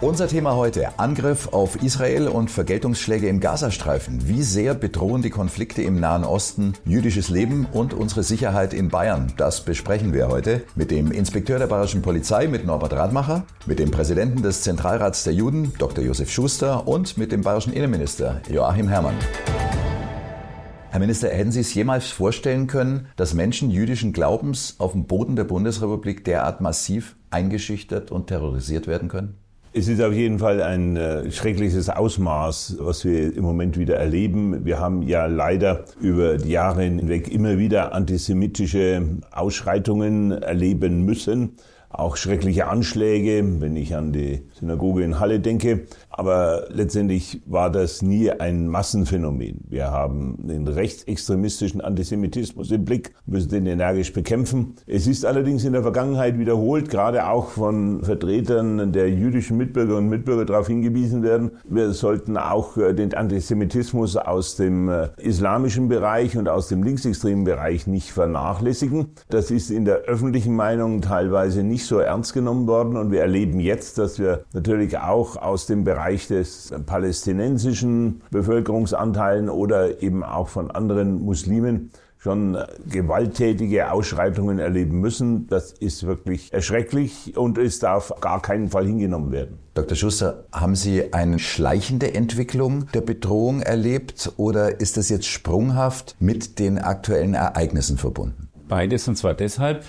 Unser Thema heute, Angriff auf Israel und Vergeltungsschläge im Gazastreifen. Wie sehr bedrohen die Konflikte im Nahen Osten jüdisches Leben und unsere Sicherheit in Bayern? Das besprechen wir heute mit dem Inspekteur der Bayerischen Polizei, mit Norbert Radmacher, mit dem Präsidenten des Zentralrats der Juden, Dr. Josef Schuster und mit dem bayerischen Innenminister Joachim Herrmann. Herr Minister, hätten Sie es jemals vorstellen können, dass Menschen jüdischen Glaubens auf dem Boden der Bundesrepublik derart massiv eingeschüchtert und terrorisiert werden können? Es ist auf jeden Fall ein äh, schreckliches Ausmaß, was wir im Moment wieder erleben. Wir haben ja leider über die Jahre hinweg immer wieder antisemitische Ausschreitungen erleben müssen auch schreckliche Anschläge, wenn ich an die Synagoge in Halle denke. Aber letztendlich war das nie ein Massenphänomen. Wir haben den rechtsextremistischen Antisemitismus im Blick, müssen den energisch bekämpfen. Es ist allerdings in der Vergangenheit wiederholt, gerade auch von Vertretern der jüdischen Mitbürger und Mitbürger darauf hingewiesen werden, wir sollten auch äh, den Antisemitismus aus dem äh, islamischen Bereich und aus dem linksextremen Bereich nicht vernachlässigen. Das ist in der öffentlichen Meinung teilweise nicht so ernst genommen worden und wir erleben jetzt, dass wir natürlich auch aus dem Bereich Bereich des palästinensischen Bevölkerungsanteilen oder eben auch von anderen Muslimen schon gewalttätige Ausschreitungen erleben müssen. Das ist wirklich erschrecklich und es darf gar keinen Fall hingenommen werden. Dr. Schuster, haben Sie eine schleichende Entwicklung der Bedrohung erlebt oder ist das jetzt sprunghaft mit den aktuellen Ereignissen verbunden? Beides und zwar deshalb,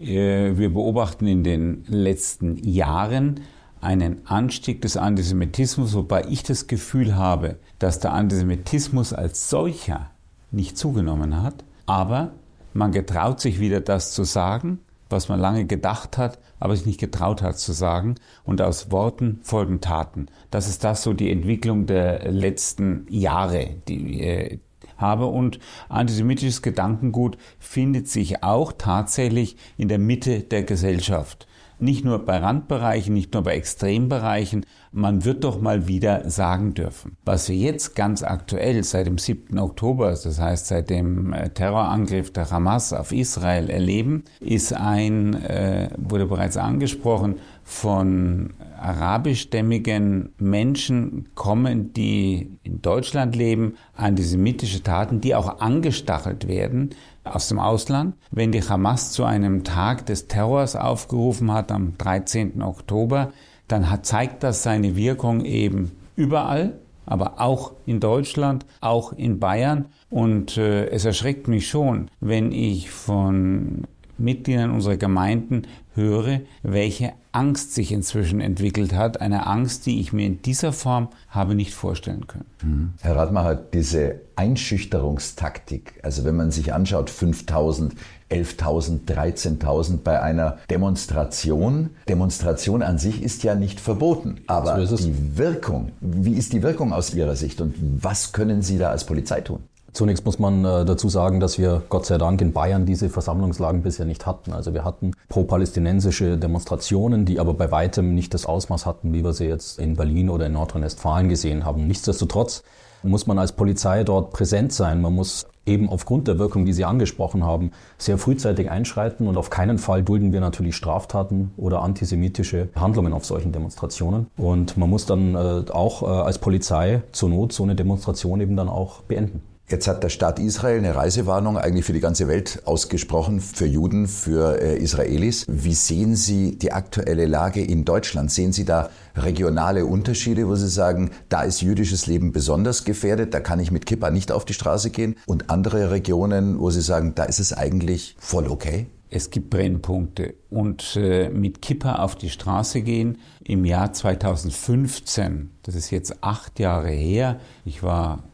äh, wir beobachten in den letzten Jahren einen Anstieg des Antisemitismus, wobei ich das Gefühl habe, dass der Antisemitismus als solcher nicht zugenommen hat, aber man getraut sich wieder das zu sagen, was man lange gedacht hat, aber sich nicht getraut hat zu sagen. Und aus Worten folgen Taten. Das ist das so die Entwicklung der letzten Jahre, die ich habe. Und antisemitisches Gedankengut findet sich auch tatsächlich in der Mitte der Gesellschaft nicht nur bei Randbereichen, nicht nur bei Extrembereichen, man wird doch mal wieder sagen dürfen. Was wir jetzt ganz aktuell seit dem 7. Oktober, das heißt seit dem äh, Terrorangriff der Hamas auf Israel erleben, ist ein, äh, wurde bereits angesprochen, von arabischstämmigen Menschen kommen, die in Deutschland leben, antisemitische Taten, die auch angestachelt werden aus dem Ausland. Wenn die Hamas zu einem Tag des Terrors aufgerufen hat am 13. Oktober, dann hat, zeigt das seine Wirkung eben überall, aber auch in Deutschland, auch in Bayern. Und äh, es erschreckt mich schon, wenn ich von Mitgliedern unserer Gemeinden höre, welche Angst sich inzwischen entwickelt hat. Eine Angst, die ich mir in dieser Form habe nicht vorstellen können. Mhm. Herr Radmacher, diese Einschüchterungstaktik, also wenn man sich anschaut, 5000, 11.000, 13.000 bei einer Demonstration. Demonstration an sich ist ja nicht verboten. Aber so die Wirkung, wie ist die Wirkung aus Ihrer Sicht und was können Sie da als Polizei tun? Zunächst muss man äh, dazu sagen, dass wir Gott sei Dank in Bayern diese Versammlungslagen bisher nicht hatten. Also wir hatten pro-palästinensische Demonstrationen, die aber bei weitem nicht das Ausmaß hatten, wie wir sie jetzt in Berlin oder in Nordrhein-Westfalen gesehen haben. Nichtsdestotrotz muss man als Polizei dort präsent sein. Man muss eben aufgrund der Wirkung, die Sie angesprochen haben, sehr frühzeitig einschreiten und auf keinen Fall dulden wir natürlich Straftaten oder antisemitische Handlungen auf solchen Demonstrationen. Und man muss dann äh, auch äh, als Polizei zur Not so eine Demonstration eben dann auch beenden. Jetzt hat der Staat Israel eine Reisewarnung eigentlich für die ganze Welt ausgesprochen, für Juden, für äh, Israelis. Wie sehen Sie die aktuelle Lage in Deutschland? Sehen Sie da regionale Unterschiede, wo Sie sagen, da ist jüdisches Leben besonders gefährdet, da kann ich mit Kippa nicht auf die Straße gehen? Und andere Regionen, wo Sie sagen, da ist es eigentlich voll okay? Es gibt Brennpunkte und äh, mit Kippa auf die Straße gehen im Jahr 2015, das ist jetzt acht Jahre her, ich war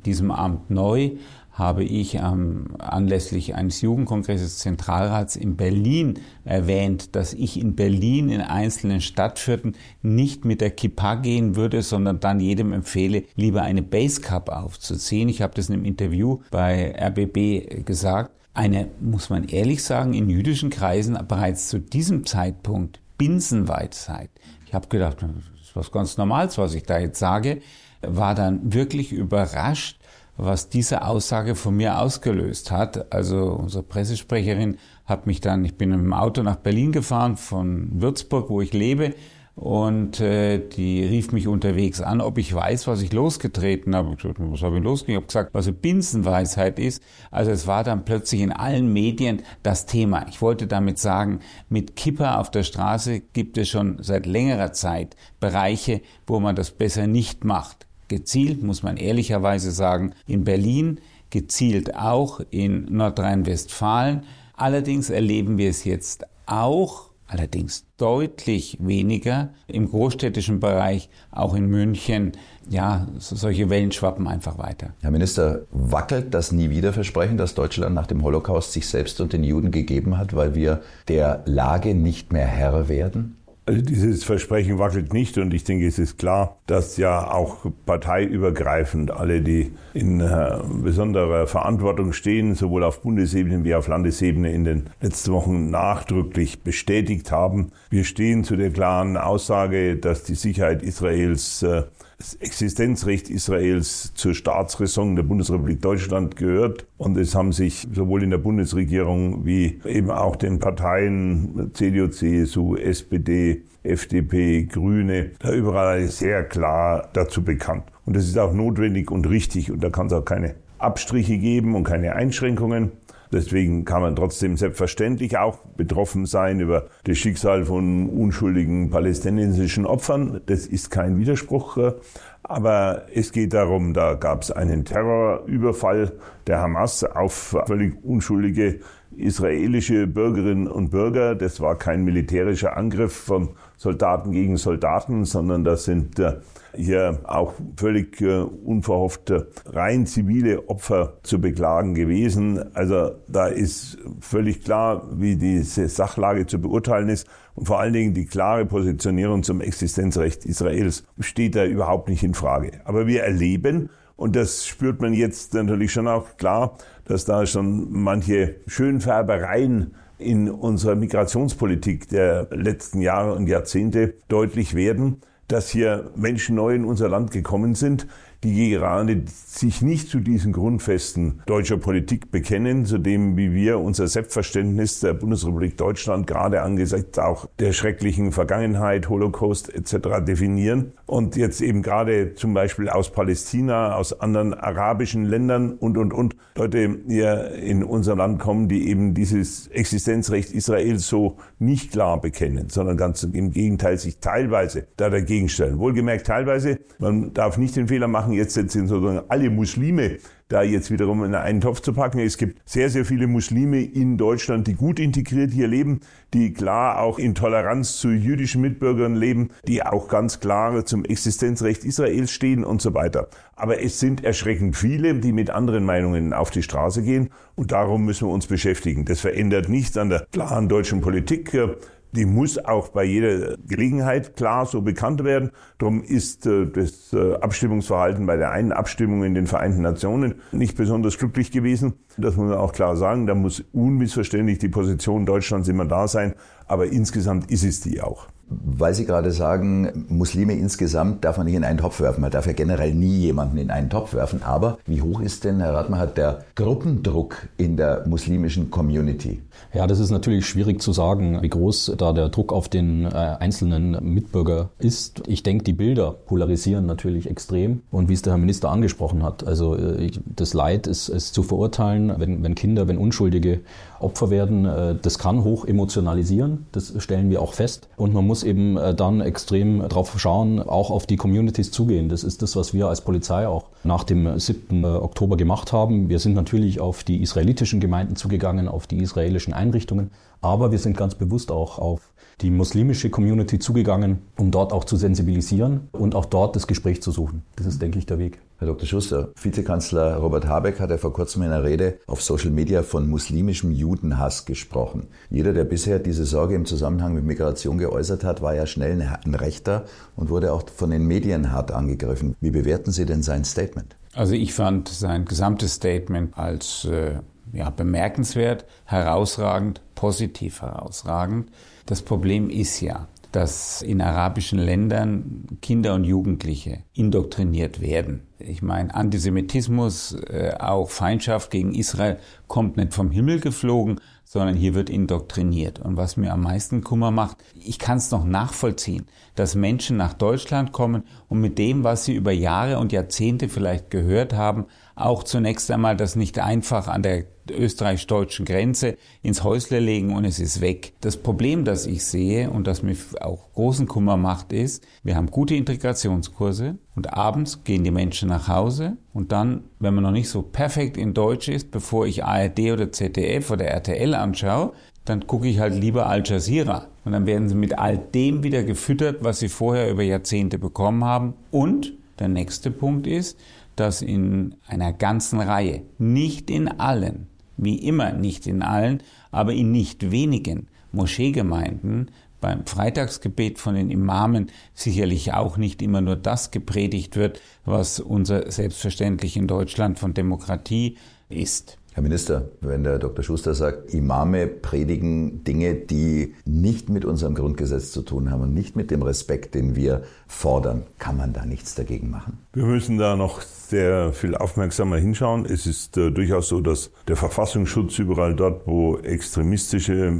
diesem Amt neu habe ich ähm, anlässlich eines Jugendkongresses Zentralrats in Berlin erwähnt, dass ich in Berlin in einzelnen Stadtvierteln nicht mit der Kippa gehen würde, sondern dann jedem empfehle, lieber eine Basecup aufzuziehen. Ich habe das in einem Interview bei RBB gesagt. Eine, muss man ehrlich sagen, in jüdischen Kreisen bereits zu diesem Zeitpunkt Binsenweisheit. Ich habe gedacht, das ist was ganz Normales, was ich da jetzt sage war dann wirklich überrascht, was diese Aussage von mir ausgelöst hat. Also unsere Pressesprecherin hat mich dann, ich bin mit dem Auto nach Berlin gefahren, von Würzburg, wo ich lebe, und äh, die rief mich unterwegs an, ob ich weiß, was ich losgetreten habe. Ich gesagt, was habe ich losgetreten? Ich habe gesagt, was eine Binsenweisheit ist. Also es war dann plötzlich in allen Medien das Thema. Ich wollte damit sagen, mit Kipper auf der Straße gibt es schon seit längerer Zeit Bereiche, wo man das besser nicht macht. Gezielt, muss man ehrlicherweise sagen, in Berlin, gezielt auch in Nordrhein-Westfalen. Allerdings erleben wir es jetzt auch allerdings deutlich weniger im großstädtischen Bereich, auch in München. Ja, solche Wellen schwappen einfach weiter. Herr Minister, wackelt das nie wieder Versprechen, das Deutschland nach dem Holocaust sich selbst und den Juden gegeben hat, weil wir der Lage nicht mehr Herr werden? Also dieses Versprechen wackelt nicht und ich denke, es ist klar, dass ja auch parteiübergreifend alle, die in äh, besonderer Verantwortung stehen, sowohl auf Bundesebene wie auf Landesebene in den letzten Wochen nachdrücklich bestätigt haben. Wir stehen zu der klaren Aussage, dass die Sicherheit Israels äh, das Existenzrecht Israels zur Staatsräson der Bundesrepublik Deutschland gehört. Und es haben sich sowohl in der Bundesregierung wie eben auch den Parteien CDU, CSU, SPD, FDP, Grüne, da überall sehr klar dazu bekannt. Und das ist auch notwendig und richtig. Und da kann es auch keine Abstriche geben und keine Einschränkungen. Deswegen kann man trotzdem selbstverständlich auch betroffen sein über das Schicksal von unschuldigen palästinensischen Opfern. Das ist kein Widerspruch. Aber es geht darum, da gab es einen Terrorüberfall der Hamas auf völlig unschuldige israelische Bürgerinnen und Bürger. Das war kein militärischer Angriff von Soldaten gegen Soldaten, sondern das sind äh, hier auch völlig äh, unverhofft rein zivile Opfer zu beklagen gewesen. Also da ist völlig klar, wie diese Sachlage zu beurteilen ist. Und vor allen Dingen die klare Positionierung zum Existenzrecht Israels steht da überhaupt nicht in Frage. Aber wir erleben, und das spürt man jetzt natürlich schon auch klar, dass da schon manche Schönfärbereien in unserer Migrationspolitik der letzten Jahre und Jahrzehnte deutlich werden dass hier Menschen neu in unser Land gekommen sind, die gerade sich nicht zu diesen Grundfesten deutscher Politik bekennen, zu dem, wie wir unser Selbstverständnis der Bundesrepublik Deutschland gerade angesichts auch der schrecklichen Vergangenheit, Holocaust etc. definieren und jetzt eben gerade zum Beispiel aus Palästina, aus anderen arabischen Ländern und, und, und Leute hier in unser Land kommen, die eben dieses Existenzrecht Israels so nicht klar bekennen, sondern ganz im Gegenteil sich teilweise da dagegen stellen. Wohlgemerkt teilweise, man darf nicht den Fehler machen, jetzt sind sozusagen alle Muslime da jetzt wiederum in einen Topf zu packen. Es gibt sehr, sehr viele Muslime in Deutschland, die gut integriert hier leben, die klar auch in Toleranz zu jüdischen Mitbürgern leben, die auch ganz klar zum Existenzrecht Israels stehen und so weiter. Aber es sind erschreckend viele, die mit anderen Meinungen auf die Straße gehen und darum müssen wir uns beschäftigen. Das verändert nichts an der klaren deutschen Politik die muss auch bei jeder Gelegenheit klar so bekannt werden. Darum ist äh, das äh, Abstimmungsverhalten bei der einen Abstimmung in den Vereinten Nationen nicht besonders glücklich gewesen. Das muss man auch klar sagen. Da muss unmissverständlich die Position Deutschlands immer da sein. Aber insgesamt ist es die auch. Weil Sie gerade sagen, Muslime insgesamt darf man nicht in einen Topf werfen. Man darf ja generell nie jemanden in einen Topf werfen. Aber wie hoch ist denn, Herr Radmer, hat der Gruppendruck in der muslimischen Community? Ja, das ist natürlich schwierig zu sagen, wie groß da der Druck auf den äh, einzelnen Mitbürger ist. Ich denke, die Bilder polarisieren natürlich extrem. Und wie es der Herr Minister angesprochen hat, also äh, das Leid ist, ist zu verurteilen, wenn, wenn Kinder, wenn Unschuldige Opfer werden. Äh, das kann hoch emotionalisieren, das stellen wir auch fest. Und man muss eben äh, dann extrem drauf schauen, auch auf die Communities zugehen. Das ist das, was wir als Polizei auch nach dem 7. Äh, Oktober gemacht haben. Wir sind natürlich auf die israelitischen Gemeinden zugegangen, auf die israelischen Einrichtungen, aber wir sind ganz bewusst auch auf die muslimische Community zugegangen, um dort auch zu sensibilisieren und auch dort das Gespräch zu suchen. Das ist, denke ich, der Weg. Herr Dr. Schuster, Vizekanzler Robert Habeck hat ja vor kurzem in einer Rede auf Social Media von muslimischem Judenhass gesprochen. Jeder, der bisher diese Sorge im Zusammenhang mit Migration geäußert hat, war ja schnell ein Rechter und wurde auch von den Medien hart angegriffen. Wie bewerten Sie denn sein Statement? Also ich fand sein gesamtes Statement als äh, ja, bemerkenswert, herausragend, positiv herausragend. Das Problem ist ja, dass in arabischen Ländern Kinder und Jugendliche indoktriniert werden. Ich meine, Antisemitismus, äh, auch Feindschaft gegen Israel kommt nicht vom Himmel geflogen, sondern hier wird indoktriniert. Und was mir am meisten Kummer macht, ich kann es noch nachvollziehen, dass Menschen nach Deutschland kommen und mit dem, was sie über Jahre und Jahrzehnte vielleicht gehört haben, auch zunächst einmal das nicht einfach an der österreichisch-deutschen Grenze ins Häusle legen und es ist weg. Das Problem, das ich sehe und das mir auch großen Kummer macht, ist, wir haben gute Integrationskurse und abends gehen die Menschen nach Hause und dann, wenn man noch nicht so perfekt in Deutsch ist, bevor ich ARD oder ZDF oder RTL anschaue, dann gucke ich halt lieber Al Jazeera. Und dann werden sie mit all dem wieder gefüttert, was sie vorher über Jahrzehnte bekommen haben. Und der nächste Punkt ist, dass in einer ganzen Reihe, nicht in allen, wie immer nicht in allen, aber in nicht wenigen Moscheegemeinden beim Freitagsgebet von den Imamen sicherlich auch nicht immer nur das gepredigt wird, was unser selbstverständlich in Deutschland von Demokratie ist. Herr Minister, wenn der Dr. Schuster sagt, Imame predigen Dinge, die nicht mit unserem Grundgesetz zu tun haben und nicht mit dem Respekt, den wir fordern, kann man da nichts dagegen machen? Wir müssen da noch sehr viel aufmerksamer hinschauen. Es ist äh, durchaus so, dass der Verfassungsschutz überall dort, wo extremistische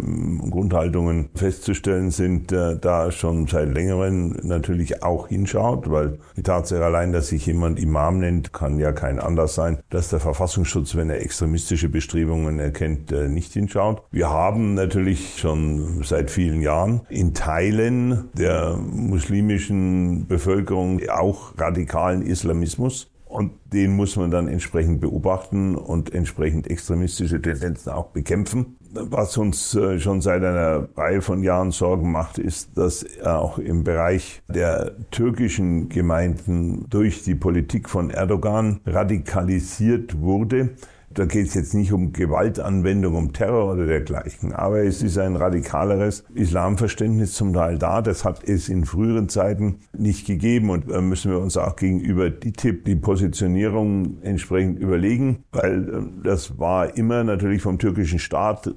Grundhaltungen festzustellen sind, äh, da schon seit längerem natürlich auch hinschaut, weil die Tatsache allein, dass sich jemand Imam nennt, kann ja kein Anlass sein, dass der Verfassungsschutz, wenn er extremistische Bestrebungen erkennt, äh, nicht hinschaut. Wir haben natürlich schon seit vielen Jahren in Teilen der muslimischen Bevölkerung auch radikalen Islamismus. Und den muss man dann entsprechend beobachten und entsprechend extremistische Tendenzen auch bekämpfen. Was uns äh, schon seit einer Reihe von Jahren Sorgen macht, ist, dass auch im Bereich der türkischen Gemeinden durch die Politik von Erdogan radikalisiert wurde. Da geht es jetzt nicht um Gewaltanwendung, um Terror oder dergleichen, aber es ist ein radikaleres Islamverständnis zum Teil da. Das hat es in früheren Zeiten nicht gegeben und da müssen wir uns auch gegenüber die Tipp, die Positionierung entsprechend überlegen, weil äh, das war immer natürlich vom türkischen Staat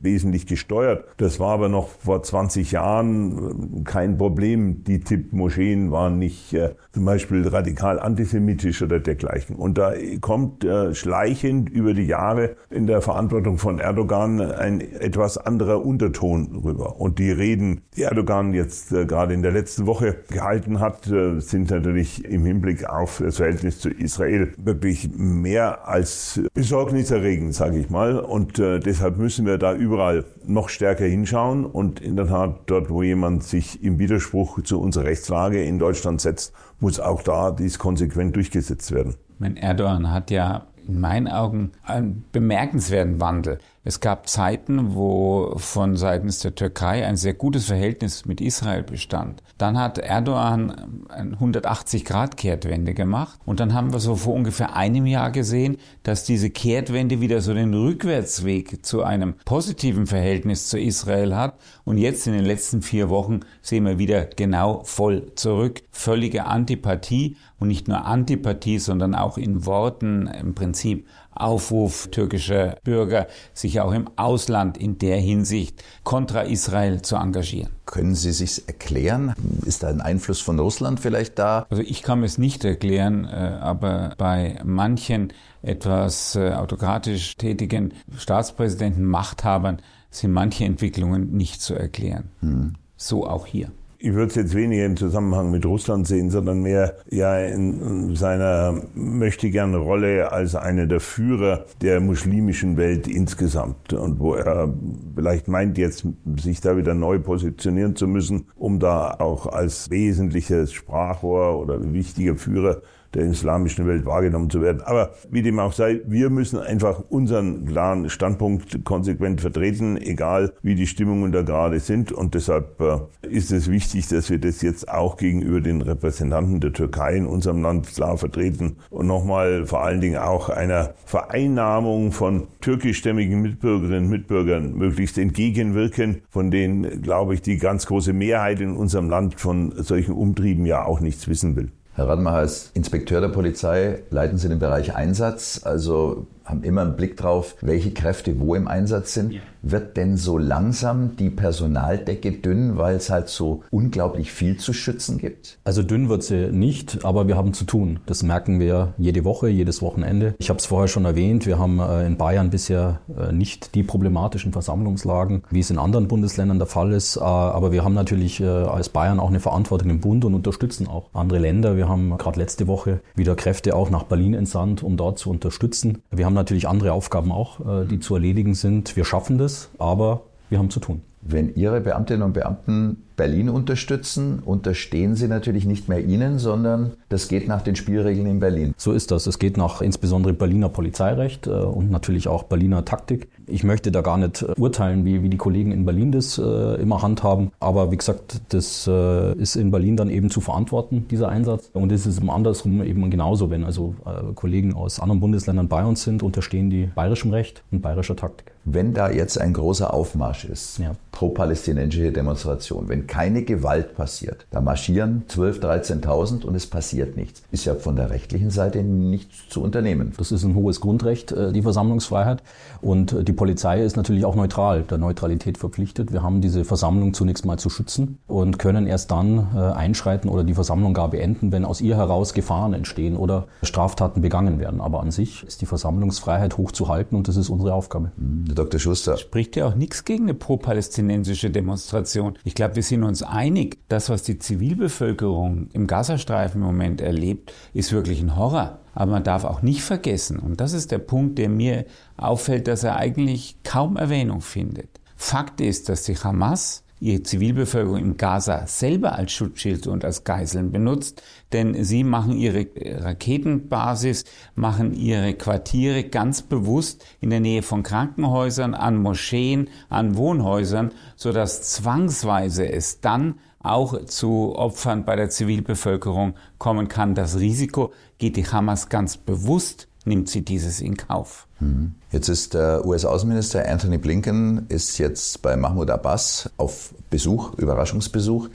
wesentlich gesteuert. Das war aber noch vor 20 Jahren äh, kein Problem. Die Tipp-Moscheen waren nicht äh, zum Beispiel radikal antisemitisch oder dergleichen. Und da kommt äh, schleichend über die Jahre in der Verantwortung von Erdogan ein etwas anderer Unterton rüber. Und die Reden, die Erdogan jetzt äh, gerade in der letzten Woche gehalten hat, äh, sind natürlich im Hinblick auf das Verhältnis zu Israel wirklich mehr als besorgniserregend, sage ich mal. Und äh, deshalb müssen wir da überall noch stärker hinschauen und in der Tat dort, wo jemand sich im Widerspruch zu unserer Rechtslage in Deutschland setzt, muss auch da dies konsequent durchgesetzt werden. Mein Erdogan hat ja in meinen Augen einen bemerkenswerten Wandel. Es gab Zeiten, wo von seitens der Türkei ein sehr gutes Verhältnis mit Israel bestand. Dann hat Erdogan eine 180-Grad-Kehrtwende gemacht und dann haben wir so vor ungefähr einem Jahr gesehen, dass diese Kehrtwende wieder so den Rückwärtsweg zu einem positiven Verhältnis zu Israel hat und jetzt in den letzten vier Wochen sehen wir wieder genau voll zurück. Völlige Antipathie und nicht nur Antipathie, sondern auch in Worten im Prinzip Aufruf türkischer Bürger, sich auch im Ausland in der Hinsicht kontra Israel zu engagieren. Können Sie sich erklären? Ist da ein Einfluss von Russland vielleicht da? Also ich kann es nicht erklären, äh, aber bei manchen etwas äh, autokratisch tätigen Staatspräsidenten, Machthabern sind manche Entwicklungen nicht zu erklären. Hm. So auch hier ich würde es jetzt weniger im Zusammenhang mit Russland sehen, sondern mehr ja in seiner möchte gerne Rolle als einer der Führer der muslimischen Welt insgesamt. Und wo er vielleicht meint jetzt sich da wieder neu positionieren zu müssen, um da auch als wesentliches Sprachrohr oder wichtiger Führer der islamischen Welt wahrgenommen zu werden. Aber wie dem auch sei, wir müssen einfach unseren klaren Standpunkt konsequent vertreten, egal wie die Stimmungen da gerade sind. Und deshalb äh, ist es wichtig, dass wir das jetzt auch gegenüber den Repräsentanten der Türkei in unserem Land klar vertreten und nochmal vor allen Dingen auch einer Vereinnahmung von türkischstämmigen Mitbürgerinnen und Mitbürgern möglichst entgegenwirken, von denen, glaube ich, die ganz große Mehrheit in unserem Land von solchen Umtrieben ja auch nichts wissen will. Herr Radmacher, als Inspekteur der Polizei leiten Sie den Bereich Einsatz. Also haben immer einen Blick drauf, welche Kräfte wo im Einsatz sind. Ja. Wird denn so langsam die Personaldecke dünn, weil es halt so unglaublich viel zu schützen gibt? Also dünn wird sie nicht, aber wir haben zu tun. Das merken wir jede Woche, jedes Wochenende. Ich habe es vorher schon erwähnt, wir haben äh, in Bayern bisher äh, nicht die problematischen Versammlungslagen, wie es in anderen Bundesländern der Fall ist. Äh, aber wir haben natürlich als Bayern auch eine Verantwortung im Bund und unterstützen auch andere Länder. Wir haben gerade letzte Woche wieder Kräfte auch nach Berlin entsandt, um dort zu unterstützen. Wir haben natürlich andere Aufgaben auch, die zu erledigen sind. Wir schaffen das aber wir haben zu tun. Wenn Ihre Beamtinnen und Beamten Berlin unterstützen, unterstehen sie natürlich nicht mehr Ihnen, sondern das geht nach den Spielregeln in Berlin. So ist das. Es geht nach insbesondere Berliner Polizeirecht äh, und natürlich auch Berliner Taktik. Ich möchte da gar nicht äh, urteilen, wie, wie die Kollegen in Berlin das äh, immer handhaben. Aber wie gesagt, das äh, ist in Berlin dann eben zu verantworten, dieser Einsatz. Und es ist andersrum eben genauso, wenn also äh, Kollegen aus anderen Bundesländern bei uns sind, unterstehen die bayerischem Recht und bayerischer Taktik. Wenn da jetzt ein großer Aufmarsch ist, ja. pro-palästinensische Demonstration, wenn keine Gewalt passiert. Da marschieren 12.000, 13.000 und es passiert nichts. Ist ja von der rechtlichen Seite nichts zu unternehmen. Das ist ein hohes Grundrecht, äh, die Versammlungsfreiheit. Und äh, die Polizei ist natürlich auch neutral, der Neutralität verpflichtet. Wir haben diese Versammlung zunächst mal zu schützen und können erst dann äh, einschreiten oder die Versammlung gar beenden, wenn aus ihr heraus Gefahren entstehen oder Straftaten begangen werden. Aber an sich ist die Versammlungsfreiheit hochzuhalten und das ist unsere Aufgabe. Herr Dr. Schuster. Spricht ja auch nichts gegen eine pro-palästinensische Demonstration. Ich glaube, wir sind uns einig, das, was die Zivilbevölkerung im Gazastreifen im Moment erlebt, ist wirklich ein Horror. Aber man darf auch nicht vergessen, und das ist der Punkt, der mir auffällt, dass er eigentlich kaum Erwähnung findet. Fakt ist, dass die Hamas ihre Zivilbevölkerung in Gaza selber als Schutzschild und als Geiseln benutzt, denn sie machen ihre Raketenbasis, machen ihre Quartiere ganz bewusst in der Nähe von Krankenhäusern, an Moscheen, an Wohnhäusern, sodass zwangsweise es dann auch zu Opfern bei der Zivilbevölkerung kommen kann. Das Risiko geht die Hamas ganz bewusst nimmt sie dieses in Kauf. Mhm. Jetzt ist der US-Außenminister Anthony Blinken ist jetzt bei Mahmoud Abbas auf Besuch, Überraschungsbesuch.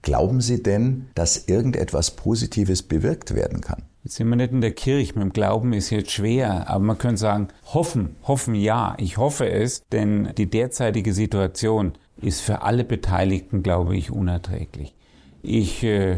Glauben Sie denn, dass irgendetwas Positives bewirkt werden kann? Jetzt sind wir nicht in der Kirche, mit dem Glauben ist jetzt schwer, aber man könnte sagen, hoffen, hoffen ja, ich hoffe es, denn die derzeitige Situation ist für alle Beteiligten, glaube ich, unerträglich. Ich äh,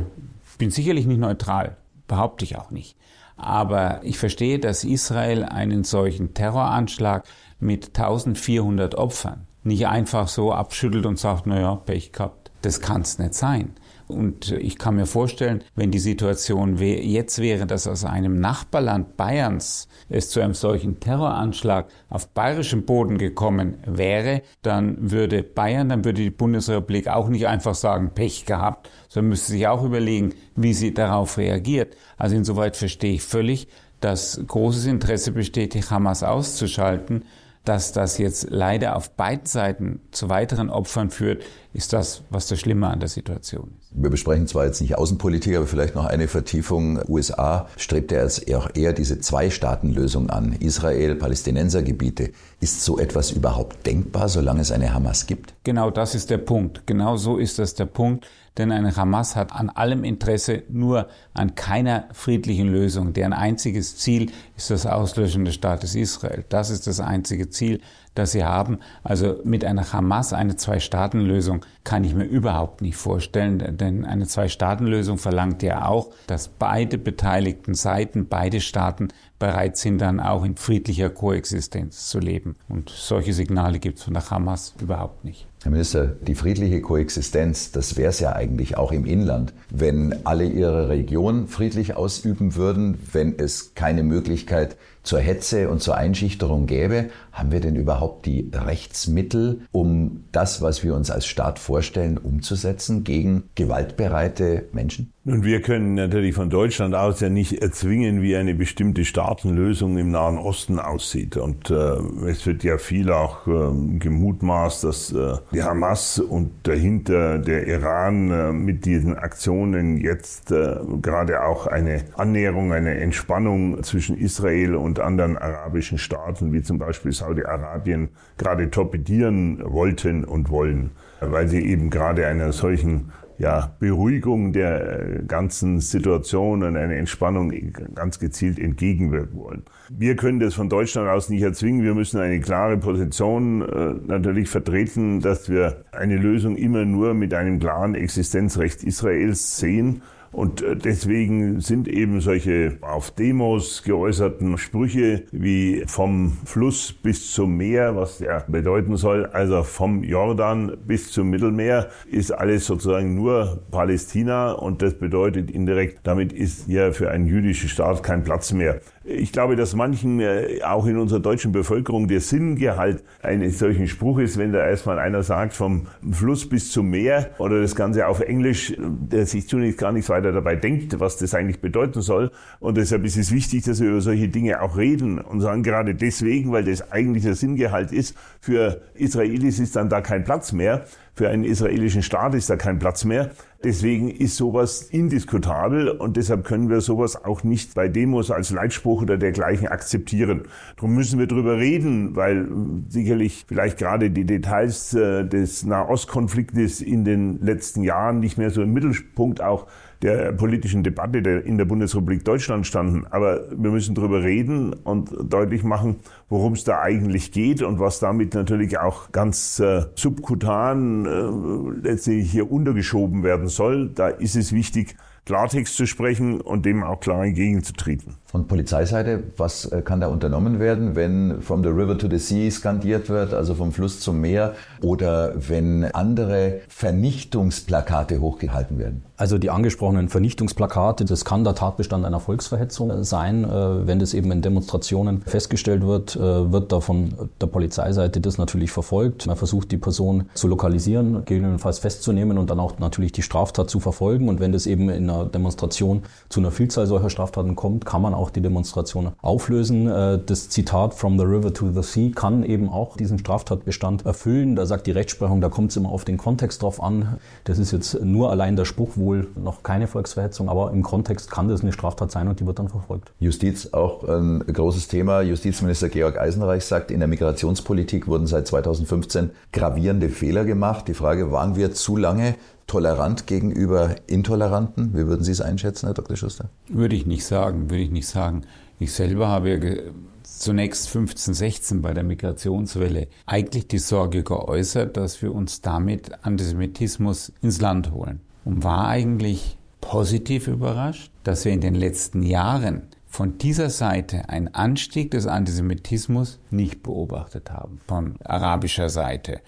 bin sicherlich nicht neutral, behaupte ich auch nicht. Aber ich verstehe, dass Israel einen solchen Terroranschlag mit 1400 Opfern nicht einfach so abschüttelt und sagt, naja, Pech gehabt. Das kann es nicht sein. Und ich kann mir vorstellen, wenn die Situation jetzt wäre, dass aus einem Nachbarland Bayerns es zu einem solchen Terroranschlag auf bayerischem Boden gekommen wäre, dann würde Bayern, dann würde die Bundesrepublik auch nicht einfach sagen, Pech gehabt, sondern müsste sich auch überlegen, wie sie darauf reagiert. Also insoweit verstehe ich völlig, dass großes Interesse besteht, die Hamas auszuschalten. Dass das jetzt leider auf beiden Seiten zu weiteren Opfern führt, ist das, was das Schlimme an der Situation ist. Wir besprechen zwar jetzt nicht Außenpolitik, aber vielleicht noch eine Vertiefung. USA strebt ja jetzt auch eher diese Zwei-Staaten-Lösung an. Israel, Palästinensergebiete. Ist so etwas überhaupt denkbar, solange es eine Hamas gibt? Genau das ist der Punkt. Genau so ist das der Punkt. Denn eine Hamas hat an allem Interesse, nur an keiner friedlichen Lösung. Deren einziges Ziel ist das Auslöschen des Staates Israel. Das ist das einzige Ziel das sie haben. Also mit einer Hamas eine Zwei-Staaten-Lösung kann ich mir überhaupt nicht vorstellen, denn eine Zwei-Staaten-Lösung verlangt ja auch, dass beide beteiligten Seiten, beide Staaten bereit sind, dann auch in friedlicher Koexistenz zu leben. Und solche Signale gibt es von der Hamas überhaupt nicht. Herr Minister, die friedliche Koexistenz, das wäre es ja eigentlich auch im Inland, wenn alle ihre Region friedlich ausüben würden, wenn es keine Möglichkeit zur Hetze und zur Einschüchterung gäbe, haben wir denn überhaupt die Rechtsmittel, um das, was wir uns als Staat vorstellen, umzusetzen gegen gewaltbereite Menschen? Nun, wir können natürlich von Deutschland aus ja nicht erzwingen, wie eine bestimmte Staatenlösung im Nahen Osten aussieht. Und äh, es wird ja viel auch äh, gemutmaßt, dass äh, die Hamas und dahinter der Iran äh, mit diesen Aktionen jetzt äh, gerade auch eine Annäherung, eine Entspannung zwischen Israel und anderen arabischen Staaten, wie zum Beispiel Saudi-Arabien, gerade torpedieren wollten und wollen, weil sie eben gerade einer solchen ja, Beruhigung der ganzen Situation und eine Entspannung ganz gezielt entgegenwirken wollen. Wir können das von Deutschland aus nicht erzwingen. Wir müssen eine klare Position äh, natürlich vertreten, dass wir eine Lösung immer nur mit einem klaren Existenzrecht Israels sehen und äh, deswegen sind eben solche auf Demos geäußerten Sprüche wie vom Fluss bis zum Meer, was ja bedeuten soll, also vom Jordan bis zum Mittelmeer, ist alles sozusagen nur Palästina und das bedeutet indirekt, damit ist ja für einen jüdischen Staat kein Platz mehr. Ich glaube, dass manchen, äh, auch in unserer deutschen Bevölkerung, der Sinngehalt eines solchen Spruches, wenn da erstmal einer sagt, vom Fluss bis zum Meer oder das Ganze auf Englisch, der sich zunächst gar nichts weiter dabei denkt, was das eigentlich bedeuten soll. Und deshalb ist es wichtig, dass wir über solche Dinge auch reden und sagen, gerade deswegen, weil das eigentlich der Sinngehalt ist, für Israelis ist dann da kein Platz mehr. Für einen israelischen Staat ist da kein Platz mehr. Deswegen ist sowas indiskutabel und deshalb können wir sowas auch nicht bei Demos als Leitspruch oder dergleichen akzeptieren. Darum müssen wir drüber reden, weil sicherlich vielleicht gerade die Details äh, des Nahostkonfliktes in den letzten Jahren nicht mehr so im Mittelpunkt auch der politischen Debatte in der Bundesrepublik Deutschland standen. Aber wir müssen darüber reden und deutlich machen, worum es da eigentlich geht und was damit natürlich auch ganz äh, subkutan äh, letztlich hier untergeschoben werden soll. Da ist es wichtig, Klartext zu sprechen und dem auch klar entgegenzutreten. Von Polizeiseite, was äh, kann da unternommen werden, wenn from the river to the sea skandiert wird, also vom Fluss zum Meer, oder wenn andere Vernichtungsplakate hochgehalten werden? Also die angesprochenen Vernichtungsplakate, das kann der Tatbestand einer Volksverhetzung sein. Äh, wenn das eben in Demonstrationen festgestellt wird, äh, wird da von der Polizeiseite das natürlich verfolgt. Man versucht die Person zu lokalisieren, gegebenenfalls festzunehmen und dann auch natürlich die Straftat zu verfolgen. Und wenn das eben in einer Demonstration zu einer Vielzahl solcher Straftaten kommt, kann man auch die Demonstration auflösen. Äh, das Zitat From the River to the Sea kann eben auch diesen Straftatbestand erfüllen. Da sagt die Rechtsprechung, da kommt es immer auf den Kontext drauf an. Das ist jetzt nur allein der Spruch, wohl noch keine Volksverhetzung, aber im Kontext kann das eine Straftat sein und die wird dann verfolgt. Justiz auch ein großes Thema. Justizminister Georg Eisenreich sagt, in der Migrationspolitik wurden seit 2015 gravierende Fehler gemacht. Die Frage, waren wir zu lange tolerant gegenüber Intoleranten? Wie würden Sie es einschätzen, Herr Dr. Schuster? Würde ich nicht sagen, würde ich nicht sagen. Ich selber habe ja zunächst 15, 16 bei der Migrationswelle eigentlich die Sorge geäußert, dass wir uns damit Antisemitismus ins Land holen. Und war eigentlich positiv überrascht, dass wir in den letzten Jahren von dieser Seite einen Anstieg des Antisemitismus nicht beobachtet haben, von arabischer Seite.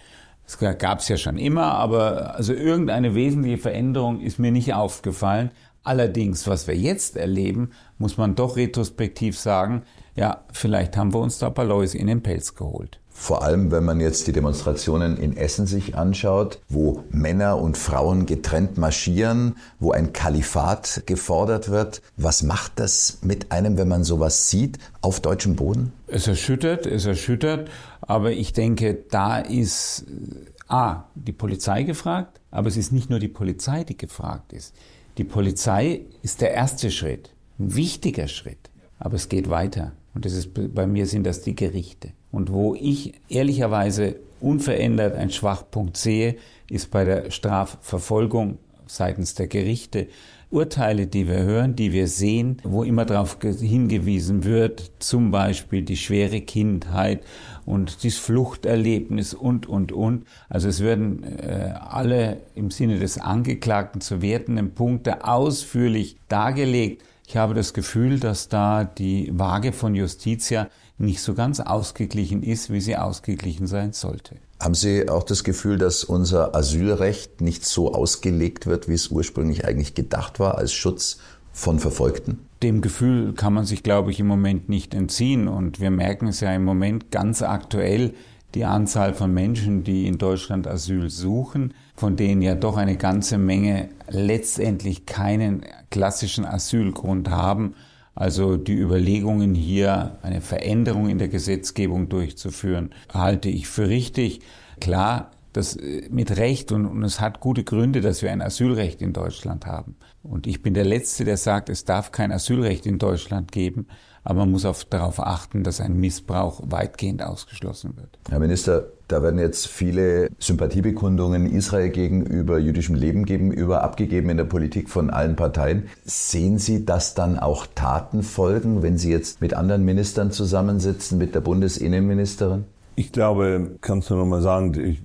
Das gab es ja schon immer, aber also irgendeine wesentliche Veränderung ist mir nicht aufgefallen. Allerdings, was wir jetzt erleben, muss man doch retrospektiv sagen, ja, vielleicht haben wir uns da Palois in den Pelz geholt. Vor allem, wenn man jetzt die Demonstrationen in Essen sich anschaut, wo Männer und Frauen getrennt marschieren, wo ein Kalifat gefordert wird. Was macht das mit einem, wenn man sowas sieht, auf deutschem Boden? Es erschüttert, es erschüttert. Aber ich denke, da ist äh, A, die Polizei gefragt, aber es ist nicht nur die Polizei, die gefragt ist. Die Polizei ist der erste Schritt, ein wichtiger Schritt, aber es geht weiter. Und das ist, bei mir sind das die Gerichte. Und wo ich ehrlicherweise unverändert einen Schwachpunkt sehe, ist bei der Strafverfolgung seitens der Gerichte. Urteile, die wir hören, die wir sehen, wo immer darauf hingewiesen wird, zum Beispiel die schwere Kindheit und das Fluchterlebnis und, und, und. Also es werden äh, alle im Sinne des Angeklagten zu wertenden Punkte ausführlich dargelegt. Ich habe das Gefühl, dass da die Waage von Justitia nicht so ganz ausgeglichen ist, wie sie ausgeglichen sein sollte. Haben Sie auch das Gefühl, dass unser Asylrecht nicht so ausgelegt wird, wie es ursprünglich eigentlich gedacht war, als Schutz von Verfolgten? Dem Gefühl kann man sich, glaube ich, im Moment nicht entziehen. Und wir merken es ja im Moment ganz aktuell, die Anzahl von Menschen, die in Deutschland Asyl suchen, von denen ja doch eine ganze Menge letztendlich keinen klassischen Asylgrund haben. Also die Überlegungen hier eine Veränderung in der Gesetzgebung durchzuführen, halte ich für richtig. Klar, das äh, mit Recht und, und, es hat gute Gründe, dass wir ein Asylrecht in Deutschland haben. Und ich bin der Letzte, der sagt, es darf kein Asylrecht in Deutschland geben. Aber man muss auf, darauf achten, dass ein Missbrauch weitgehend ausgeschlossen wird. Herr Minister, Da werden jetzt viele Sympathiebekundungen Israel gegenüber, jüdischem Leben gegenüber abgegeben in der Politik von allen Parteien. Sehen Sie, dass dann auch Taten folgen, wenn Sie jetzt mit anderen Ministern zusammensitzen, mit der Bundesinnenministerin? Ich glaube, kannst du noch mal sagen, die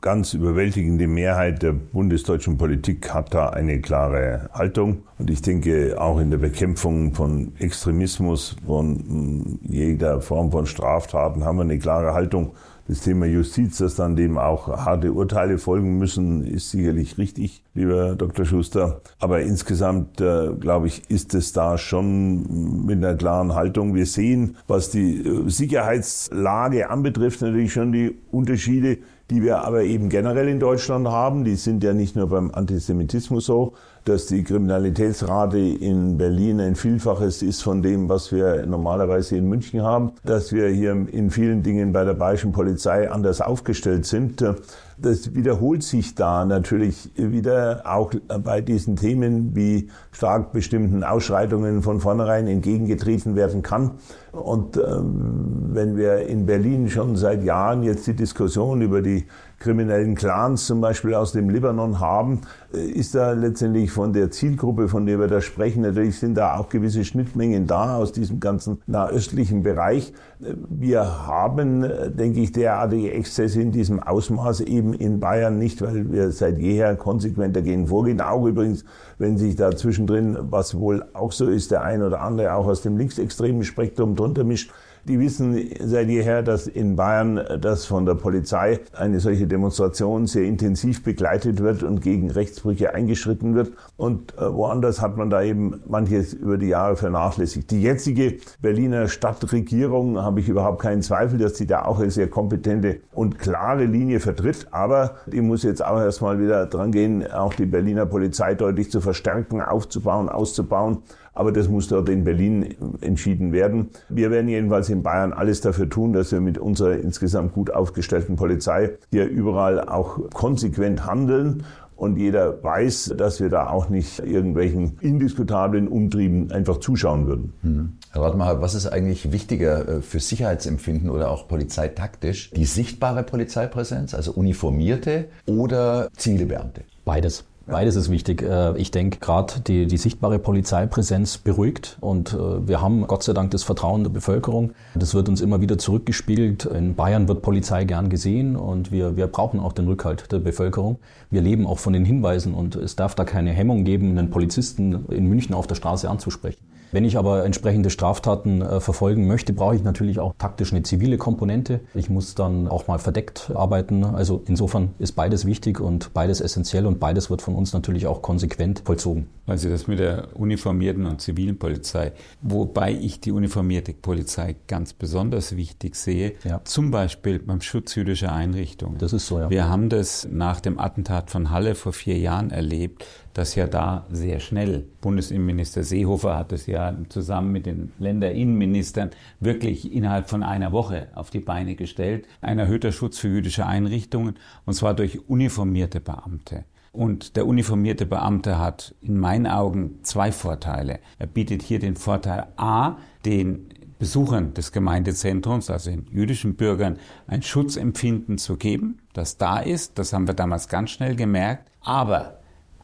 ganz überwältigende Mehrheit der bundesdeutschen Politik hat da eine klare Haltung. Und ich denke, auch in der Bekämpfung von Extremismus, von jeder Form von Straftaten haben wir eine klare Haltung. Das Thema Justiz, dass dann dem auch harte Urteile folgen müssen, ist sicherlich richtig, lieber Dr. Schuster. Aber insgesamt, äh, glaube ich, ist es da schon mit einer klaren Haltung. Wir sehen, was die äh, Sicherheitslage anbetrifft, natürlich schon die Unterschiede die wir aber eben generell in Deutschland haben. Die sind ja nicht nur beim Antisemitismus so, dass die Kriminalitätsrate in Berlin ein Vielfaches ist von dem, was wir normalerweise in München haben, dass wir hier in vielen Dingen bei der bayerischen Polizei anders aufgestellt sind. Das wiederholt sich da natürlich wieder auch bei diesen Themen, wie stark bestimmten Ausschreitungen von vornherein entgegengetreten werden kann. Und ähm, wenn wir in Berlin schon seit Jahren jetzt die Diskussion über die kriminellen Clans zum Beispiel aus dem Libanon haben, äh, ist da letztendlich von der Zielgruppe, von der wir da sprechen, natürlich sind da auch gewisse Schnittmengen da aus diesem ganzen nahöstlichen Bereich. Äh, wir haben, äh, denke ich, derartige Exzesse in diesem Ausmaß eben in Bayern nicht, weil wir seit jeher konsequent dagegen vorgehen. Auch übrigens, wenn sich da zwischendrin, was wohl auch so ist, der ein oder andere auch aus dem linksextremen Spektrum drunter mischt, die wissen seit jeher, dass in Bayern das von der Polizei eine solche Demonstration sehr intensiv begleitet wird und gegen Rechtsbrüche eingeschritten wird. Und äh, woanders hat man da eben manches über die Jahre vernachlässigt. Die jetzige Berliner Stadtregierung habe ich überhaupt keinen Zweifel, dass sie da auch eine sehr kompetente und klare Linie vertritt. Aber die muss jetzt auch erstmal wieder dran gehen, auch die Berliner Polizei deutlich zu verstärken, aufzubauen, auszubauen. Aber das muss dort in Berlin entschieden werden. Wir werden jedenfalls in Bayern alles dafür tun, dass wir mit unserer insgesamt gut aufgestellten Polizei hier überall auch konsequent handeln und jeder weiß, dass wir da auch nicht irgendwelchen indiskutablen Umtrieben einfach zuschauen würden. Mhm. Herr Radmacher, was ist eigentlich wichtiger äh, für Sicherheitsempfinden oder auch polizeitaktisch? Die sichtbare Polizeipräsenz, also uniformierte oder zivile Beamte? Beides. Beides ist wichtig. Äh, ich denke, gerade die, die sichtbare Polizeipräsenz beruhigt und äh, wir haben Gott sei Dank das Vertrauen der Bevölkerung. Das wird uns immer wieder zurückgespiegelt. In Bayern wird Polizei gern gesehen und wir, wir brauchen auch den Rückhalt der Bevölkerung. Wir leben auch von den Hinweisen und es darf da keine Hemmung geben, einen Polizisten in München auf der Straße anzusprechen. Wenn ich aber entsprechende Straftaten äh, verfolgen möchte, brauche ich natürlich auch taktisch eine zivile Komponente. Ich muss dann auch mal verdeckt arbeiten. Also insofern ist beides wichtig und beides essentiell und beides wird von uns natürlich auch konsequent vollzogen. Also das mit der uniformierten und zivilen Polizei, wobei ich die uniformierte Polizei ganz besonders wichtig sehe, ja. zum Beispiel beim Schutz jüdischer Einrichtungen. Das ist so, ja. Wir haben das nach dem Attentat von Halle vor vier Jahren erlebt, dass ja da sehr schnell, Bundesinnenminister Seehofer hat es ja zusammen mit den Länderinnenministern wirklich innerhalb von einer Woche auf die Beine gestellt, ein erhöhter Schutz für jüdische Einrichtungen, und zwar durch uniformierte Beamte. Und der uniformierte Beamte hat in meinen Augen zwei Vorteile. Er bietet hier den Vorteil A, den Besuchern des Gemeindezentrums, also den jüdischen Bürgern, ein Schutzempfinden zu geben, das da ist. Das haben wir damals ganz schnell gemerkt. Aber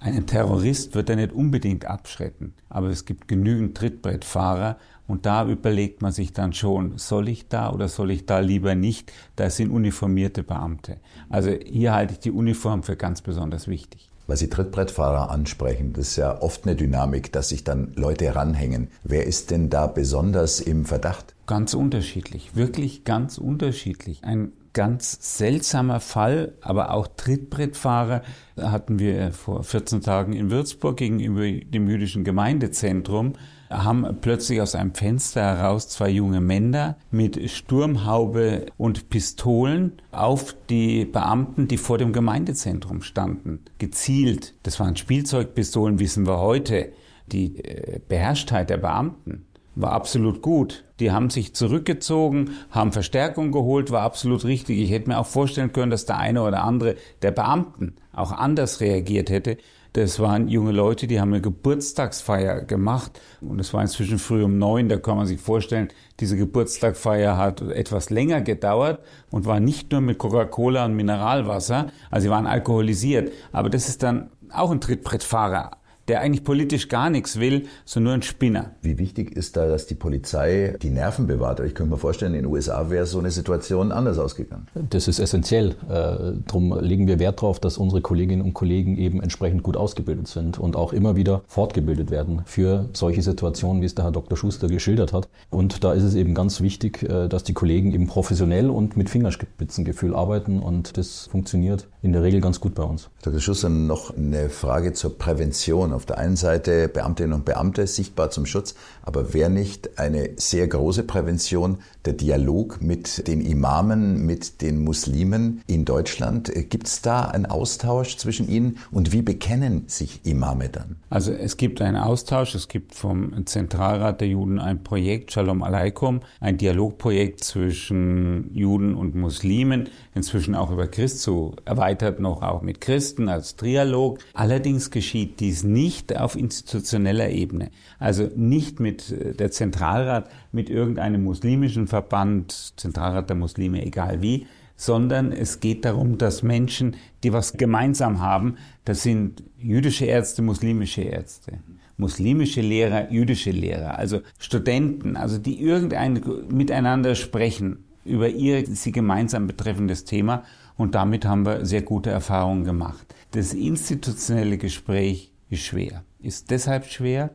einen Terrorist wird er nicht unbedingt abschrecken, aber es gibt genügend Trittbrettfahrer und da überlegt man sich dann schon, soll ich da oder soll ich da lieber nicht? Da sind uniformierte Beamte. Also hier halte ich die Uniform für ganz besonders wichtig. Weil Sie Trittbrettfahrer ansprechen, das ist ja oft eine Dynamik, dass sich dann Leute ranhängen. Wer ist denn da besonders im Verdacht? Ganz unterschiedlich, wirklich ganz unterschiedlich. Ein ganz seltsamer Fall, aber auch Trittbrettfahrer hatten wir vor 14 Tagen in Würzburg gegenüber dem jüdischen Gemeindezentrum haben plötzlich aus einem Fenster heraus zwei junge Männer mit Sturmhaube und Pistolen auf die Beamten, die vor dem Gemeindezentrum standen, gezielt. Das waren Spielzeugpistolen, wissen wir heute. Die äh, Beherrschtheit der Beamten war absolut gut. Die haben sich zurückgezogen, haben Verstärkung geholt, war absolut richtig. Ich hätte mir auch vorstellen können, dass der eine oder andere der Beamten auch anders reagiert hätte. Das waren junge Leute, die haben eine Geburtstagsfeier gemacht und es war inzwischen früh um neun. Da kann man sich vorstellen, diese Geburtstagsfeier hat etwas länger gedauert und war nicht nur mit Coca-Cola und Mineralwasser, also sie waren alkoholisiert. Aber das ist dann auch ein Trittbrettfahrer der eigentlich politisch gar nichts will, sondern nur ein Spinner. Wie wichtig ist da, dass die Polizei die Nerven bewahrt? Ich könnte mir vorstellen, in den USA wäre so eine Situation anders ausgegangen. Das ist essentiell. Äh, darum legen wir Wert darauf, dass unsere Kolleginnen und Kollegen eben entsprechend gut ausgebildet sind und auch immer wieder fortgebildet werden für solche Situationen, wie es der Herr Dr. Schuster geschildert hat. Und da ist es eben ganz wichtig, äh, dass die Kollegen eben professionell und mit Fingerspitzengefühl arbeiten und das funktioniert in der Regel ganz gut bei uns. Dr. Schuster, noch eine Frage zur Prävention auf der einen Seite Beamtinnen und Beamte sichtbar zum Schutz, aber wäre nicht eine sehr große Prävention der Dialog mit den Imamen, mit den Muslimen in Deutschland? Gibt es da einen Austausch zwischen ihnen und wie bekennen sich Imame dann? Also es gibt einen Austausch, es gibt vom Zentralrat der Juden ein Projekt, Shalom Aleikum, ein Dialogprojekt zwischen Juden und Muslimen, inzwischen auch über Christus, erweitert noch auch mit Christen als Trialog. Allerdings geschieht dies nicht nicht auf institutioneller Ebene, also nicht mit äh, der Zentralrat, mit irgendeinem muslimischen Verband, Zentralrat der Muslime, egal wie, sondern es geht darum, dass Menschen, die was gemeinsam haben, das sind jüdische Ärzte, muslimische Ärzte, muslimische Lehrer, jüdische Lehrer, also Studenten, also die irgendein miteinander sprechen über ihr sie gemeinsam betreffendes Thema. Und damit haben wir sehr gute Erfahrungen gemacht. Das institutionelle Gespräch ist schwer. Ist deshalb schwer,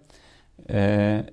äh,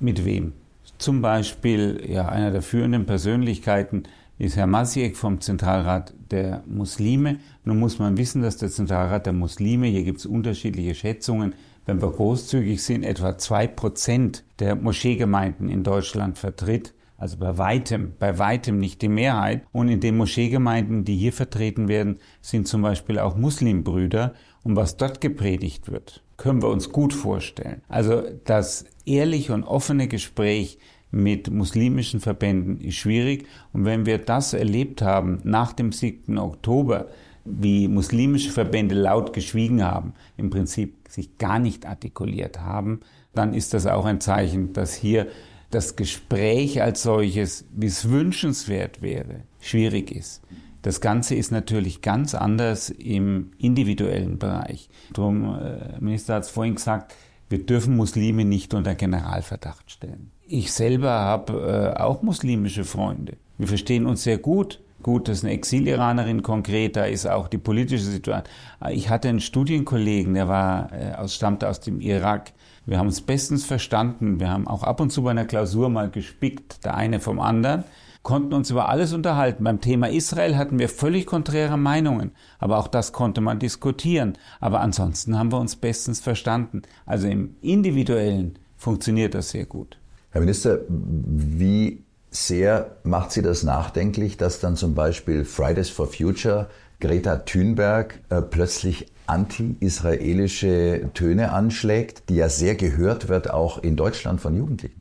mit wem? Zum Beispiel, ja, einer der führenden Persönlichkeiten ist Herr Masiek vom Zentralrat der Muslime. Nun muss man wissen, dass der Zentralrat der Muslime, hier gibt es unterschiedliche Schätzungen, wenn wir großzügig sind, etwa zwei Prozent der Moscheegemeinden in Deutschland vertritt. Also bei weitem, bei weitem nicht die Mehrheit. Und in den Moscheegemeinden, die hier vertreten werden, sind zum Beispiel auch Muslimbrüder. Und was dort gepredigt wird, können wir uns gut vorstellen. Also das ehrliche und offene Gespräch mit muslimischen Verbänden ist schwierig. Und wenn wir das erlebt haben nach dem 7. Oktober, wie muslimische Verbände laut geschwiegen haben, im Prinzip sich gar nicht artikuliert haben, dann ist das auch ein Zeichen, dass hier das Gespräch als solches, wie es wünschenswert wäre, schwierig ist. Das Ganze ist natürlich ganz anders im individuellen Bereich. Drum, äh, Minister hat es vorhin gesagt, wir dürfen Muslime nicht unter Generalverdacht stellen. Ich selber habe äh, auch muslimische Freunde. Wir verstehen uns sehr gut. Gut, das ist eine Exil-Iranerin konkret, da ist auch die politische Situation. Ich hatte einen Studienkollegen, der war, äh, aus, stammte aus dem Irak. Wir haben uns bestens verstanden. Wir haben auch ab und zu bei einer Klausur mal gespickt, der eine vom anderen konnten uns über alles unterhalten. Beim Thema Israel hatten wir völlig konträre Meinungen, aber auch das konnte man diskutieren. Aber ansonsten haben wir uns bestens verstanden. Also im individuellen funktioniert das sehr gut. Herr Minister, wie sehr macht Sie das nachdenklich, dass dann zum Beispiel Fridays for Future Greta Thunberg äh, plötzlich anti-israelische Töne anschlägt, die ja sehr gehört wird, auch in Deutschland von Jugendlichen?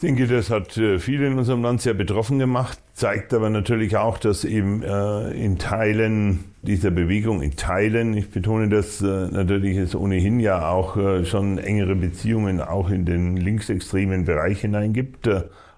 Ich denke, das hat äh, viele in unserem Land sehr betroffen gemacht, zeigt aber natürlich auch, dass eben äh, in Teilen dieser Bewegung, in Teilen, ich betone das äh, natürlich, es ohnehin ja auch äh, schon engere Beziehungen auch in den linksextremen Bereich hinein gibt.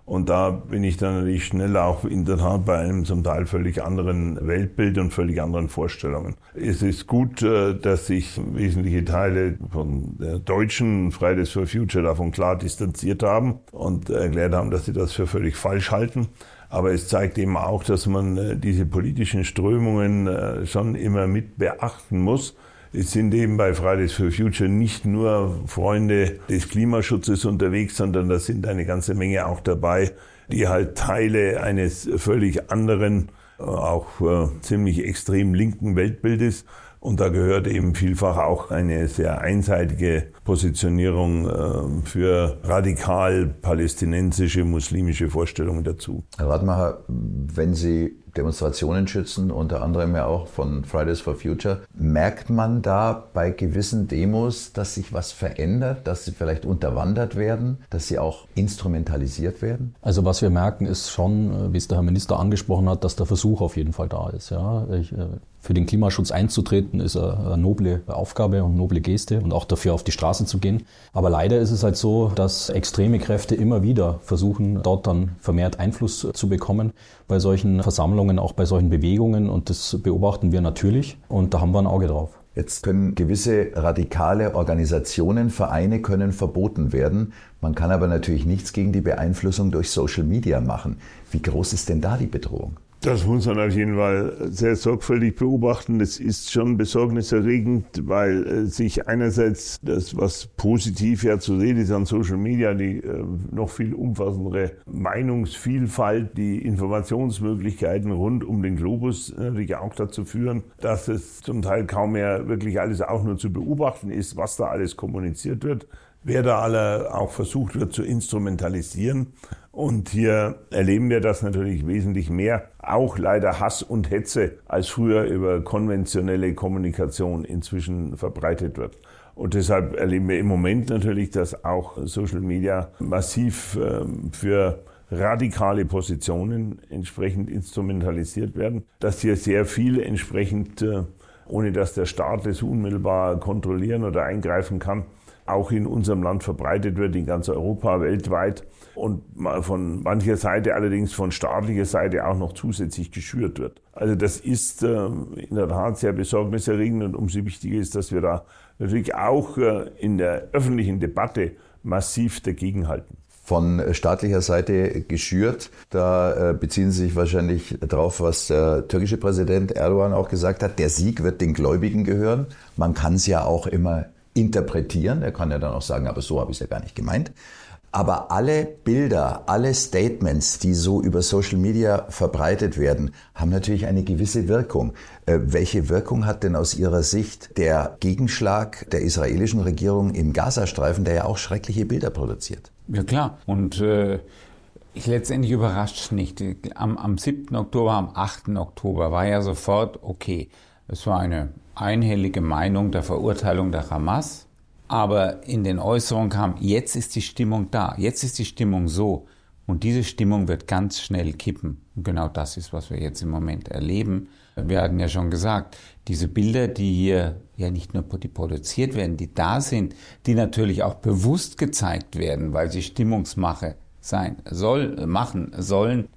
Und da bin ich dann natürlich schnell auch in der Tat bei einem zum Teil völlig anderen Weltbild und völlig anderen Vorstellungen. Es ist gut, äh, dass sich wesentliche Teile von der deutschen Fridays for Future davon klar distanziert haben und erklärt haben, dass sie das für völlig falsch halten. Aber es zeigt eben auch, dass man äh, diese politischen Strömungen äh, schon immer mit beachten muss es sind eben bei Fridays for Future nicht nur Freunde des Klimaschutzes unterwegs, sondern da sind eine ganze Menge auch dabei, die halt Teile eines völlig anderen, auch äh, ziemlich extrem linken Weltbildes und da gehört eben vielfach auch eine sehr einseitige Positionierung äh, für radikal palästinensische muslimische Vorstellungen dazu. Herr Radmacher, wenn Sie Demonstrationen schützen, unter anderem ja auch von Fridays for Future. Merkt man da bei gewissen Demos, dass sich was verändert, dass sie vielleicht unterwandert werden, dass sie auch instrumentalisiert werden? Also was wir merken ist schon, äh, wie es der Herr Minister angesprochen hat, dass der Versuch auf jeden Fall da ist. Ja. Ich, äh, Für den Klimaschutz einzutreten ist eine noble Aufgabe und noble Geste und auch dafür auf die Straße zu gehen. Aber leider ist es halt so, dass extreme Kräfte immer wieder versuchen, dort dann vermehrt Einfluss zu bekommen bei solchen Versammlungen, auch bei solchen Bewegungen. Und das beobachten wir natürlich und da haben wir ein Auge drauf. Jetzt können gewisse radikale Organisationen, Vereine können verboten werden. Man kann aber natürlich nichts gegen die Beeinflussung durch Social Media machen. Wie groß ist denn da die Bedrohung? Das muss man auf jeden Fall sehr sorgfältig beobachten. Es ist schon besorgniserregend, weil äh, sich einerseits das, was positiv ja zu sehen ist an Social Media, die äh, noch viel umfassendere Meinungsvielfalt, die Informationsmöglichkeiten rund um den Globus natürlich auch dazu führen, dass es zum Teil kaum mehr wirklich alles auch nur zu beobachten ist, was da alles kommuniziert wird wer da alle auch versucht wird zu instrumentalisieren. Und hier erleben wir das natürlich wesentlich mehr. Auch leider Hass und Hetze, als früher über konventionelle Kommunikation inzwischen verbreitet wird. Und deshalb erleben wir im Moment natürlich, dass auch Social Media massiv ähm, für radikale Positionen entsprechend instrumentalisiert werden, dass hier sehr viel entsprechend, äh, ohne dass der Staat es unmittelbar kontrollieren oder eingreifen kann, auch in unserem Land verbreitet wird, in ganz Europa, weltweit und von mancher Seite allerdings von staatlicher Seite auch noch zusätzlich geschürt wird. Also das ist äh, in der Tat sehr besorgniserregend und umso wichtiger ist, dass wir da natürlich auch äh, in der öffentlichen Debatte massiv dagegenhalten von staatlicher Seite geschürt. Da äh, beziehen Sie sich wahrscheinlich darauf, was der türkische Präsident Erdogan auch gesagt hat. Der Sieg wird den Gläubigen gehören. Man kann es ja auch immer interpretieren. Er kann ja dann auch sagen, aber so habe ich es ja gar nicht gemeint. Aber alle Bilder, alle Statements, die so über Social Media verbreitet werden, haben natürlich eine gewisse Wirkung. Äh, welche Wirkung hat denn aus Ihrer Sicht der Gegenschlag der israelischen Regierung im Gazastreifen, der ja auch schreckliche Bilder produziert? Ja klar. Und äh, ich letztendlich überrascht nicht. Am, am 7. Oktober, am 8. Oktober war ja sofort okay. Es war eine einhellige Meinung der Verurteilung der Hamas. Aber in den Äußerungen kam, jetzt ist die Stimmung da, jetzt ist die Stimmung so. Und diese Stimmung wird ganz schnell kippen. Und genau das ist, was wir jetzt im Moment erleben. Wir hatten ja schon gesagt, diese Bilder, die hier ja nicht nur produziert werden, die da sind, die natürlich auch bewusst gezeigt werden, weil sie Stimmungsmache sein soll, machen sollen,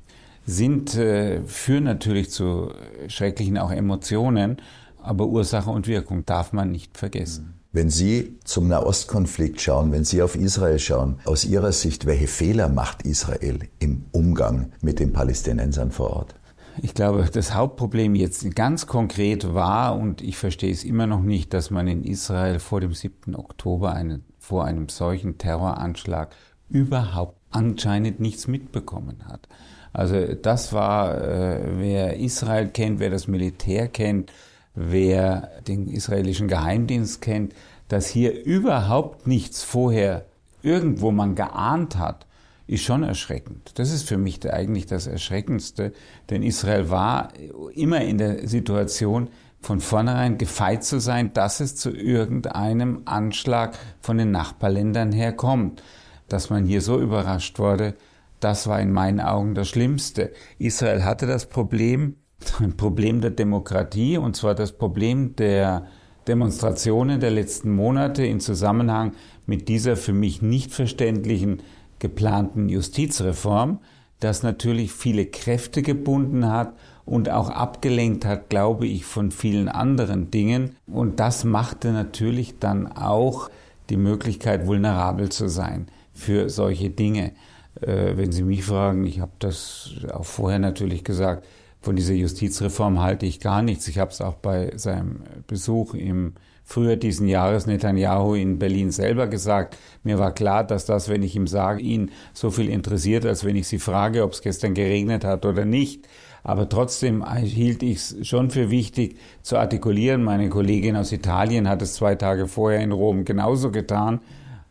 sind, äh, führen natürlich zu schrecklichen auch Emotionen. Aber Ursache und Wirkung darf man nicht vergessen. Wenn Sie zum Nahostkonflikt schauen, wenn Sie auf Israel schauen, aus Ihrer Sicht, welche Fehler macht Israel im Umgang mit den Palästinensern vor Ort? Ich glaube, das Hauptproblem jetzt ganz konkret war, und ich verstehe es immer noch nicht, dass man in Israel vor dem 7. Oktober eine, vor einem solchen Terroranschlag überhaupt anscheinend nichts mitbekommen hat. Also das war, äh, wer Israel kennt, wer das Militär kennt, wer den israelischen Geheimdienst kennt, dass hier überhaupt nichts vorher irgendwo man geahnt hat, ist schon erschreckend. Das ist für mich eigentlich das Erschreckendste, denn Israel war immer in der Situation, von vornherein gefeit zu sein, dass es zu irgendeinem Anschlag von den Nachbarländern herkommt. Dass man hier so überrascht wurde, das war in meinen Augen das Schlimmste. Israel hatte das Problem, ein Problem der Demokratie, und zwar das Problem der Demonstrationen der letzten Monate in Zusammenhang mit dieser für mich nicht verständlichen geplanten Justizreform, das natürlich viele Kräfte gebunden hat und auch abgelenkt hat, glaube ich, von vielen anderen Dingen. Und das machte natürlich dann auch die Möglichkeit, vulnerabel zu sein für solche Dinge. Äh, wenn Sie mich fragen, ich habe das auch vorher natürlich gesagt, von dieser Justizreform halte ich gar nichts. Ich habe es auch bei seinem Besuch im Frühjahr diesen Jahres Netanyahu in Berlin selber gesagt. Mir war klar, dass das, wenn ich ihm sage, ihn so viel interessiert, als wenn ich sie frage, ob es gestern geregnet hat oder nicht. Aber trotzdem hielt ich es schon für wichtig zu artikulieren. Meine Kollegin aus Italien hat es zwei Tage vorher in Rom genauso getan.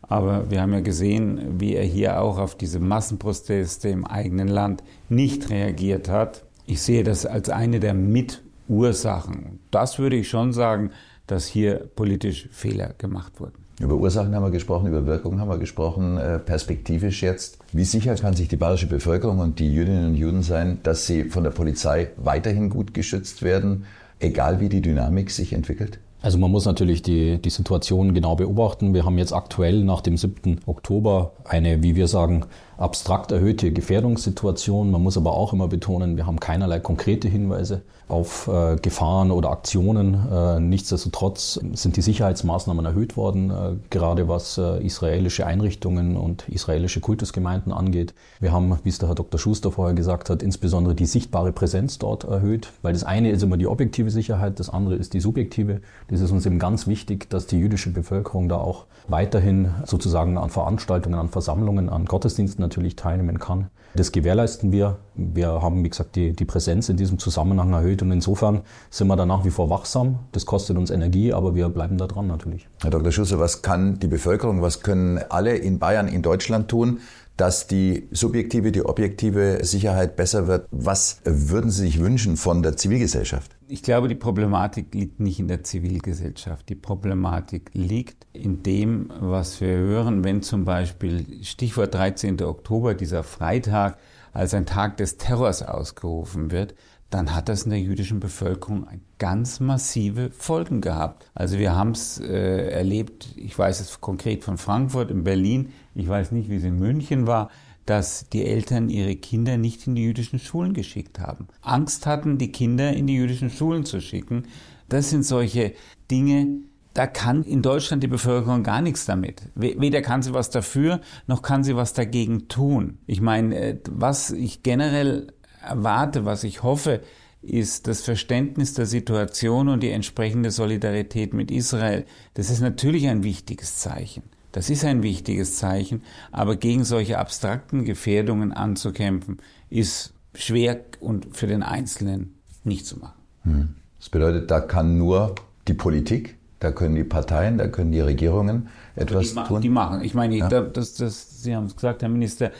Aber wir haben ja gesehen, wie er hier auch auf diese Massenproteste im eigenen Land nicht reagiert hat. Ich sehe das als eine der Mitursachen. Das würde ich schon sagen, dass hier politisch Fehler gemacht wurden. Über Ursachen haben wir gesprochen, über Wirkungen haben wir gesprochen, äh, perspektivisch jetzt. Wie sicher kann sich die bayerische Bevölkerung und die Jüdinnen und Juden sein, dass sie von der Polizei weiterhin gut geschützt werden? egal wie die Dynamik sich entwickelt? Also man muss natürlich die, die Situation genau beobachten. Wir haben jetzt aktuell nach dem 7. Oktober eine, wie wir sagen, abstrakt erhöhte Gefährdungssituation. Man muss aber auch immer betonen, wir haben keinerlei konkrete Hinweise auf äh, Gefahren oder Aktionen. Äh, nichtsdestotrotz sind die Sicherheitsmaßnahmen erhöht worden, äh, gerade was äh, israelische Einrichtungen und israelische Kultusgemeinden angeht. Wir haben, wie es der Herr Dr. Schuster vorher gesagt hat, insbesondere die sichtbare Präsenz dort erhöht, weil das eine ist immer die objektive Sicherheit, das andere ist die subjektive. Das ist uns eben ganz wichtig, dass die jüdische Bevölkerung da auch weiterhin sozusagen an Veranstaltungen, an Versammlungen, an Gottesdiensten natürlich teilnehmen kann. Das gewährleisten wir. Wir haben, wie gesagt, die, die Präsenz in diesem Zusammenhang erhöht und insofern sind wir da nach wie vor wachsam. Das kostet uns Energie, aber wir bleiben da dran natürlich. Herr Dr. Schusse, was kann die Bevölkerung, was können alle in Bayern, in Deutschland tun, dass die subjektive, die objektive Sicherheit besser wird. Was würden Sie sich wünschen von der Zivilgesellschaft? Ich glaube, die Problematik liegt nicht in der Zivilgesellschaft. Die Problematik liegt in dem, was wir hören, wenn zum Beispiel Stichwort 13. Oktober, dieser Freitag, als ein Tag des Terrors ausgerufen wird, dann hat das in der jüdischen Bevölkerung ganz massive Folgen gehabt. Also wir haben es äh, erlebt, ich weiß es konkret von Frankfurt, in Berlin, ich weiß nicht, wie es in München war, dass die Eltern ihre Kinder nicht in die jüdischen Schulen geschickt haben. Angst hatten, die Kinder in die jüdischen Schulen zu schicken. Das sind solche Dinge, da kann in Deutschland die Bevölkerung gar nichts damit. Weder kann sie was dafür, noch kann sie was dagegen tun. Ich meine, äh, was ich generell erwarte, was ich hoffe, ist das Verständnis der Situation und die entsprechende Solidarität mit Israel. Das ist natürlich ein wichtiges Zeichen. Das ist ein wichtiges Zeichen, aber gegen solche abstrakten Gefährdungen anzukämpfen, ist schwer und für den Einzelnen nicht zu machen. Hm. Das bedeutet, da kann nur die Politik, da können die Parteien, da können die Regierungen etwas die tun. Die machen. Ich meine, ja. das, das, Sie haben es gesagt, Herr Minister,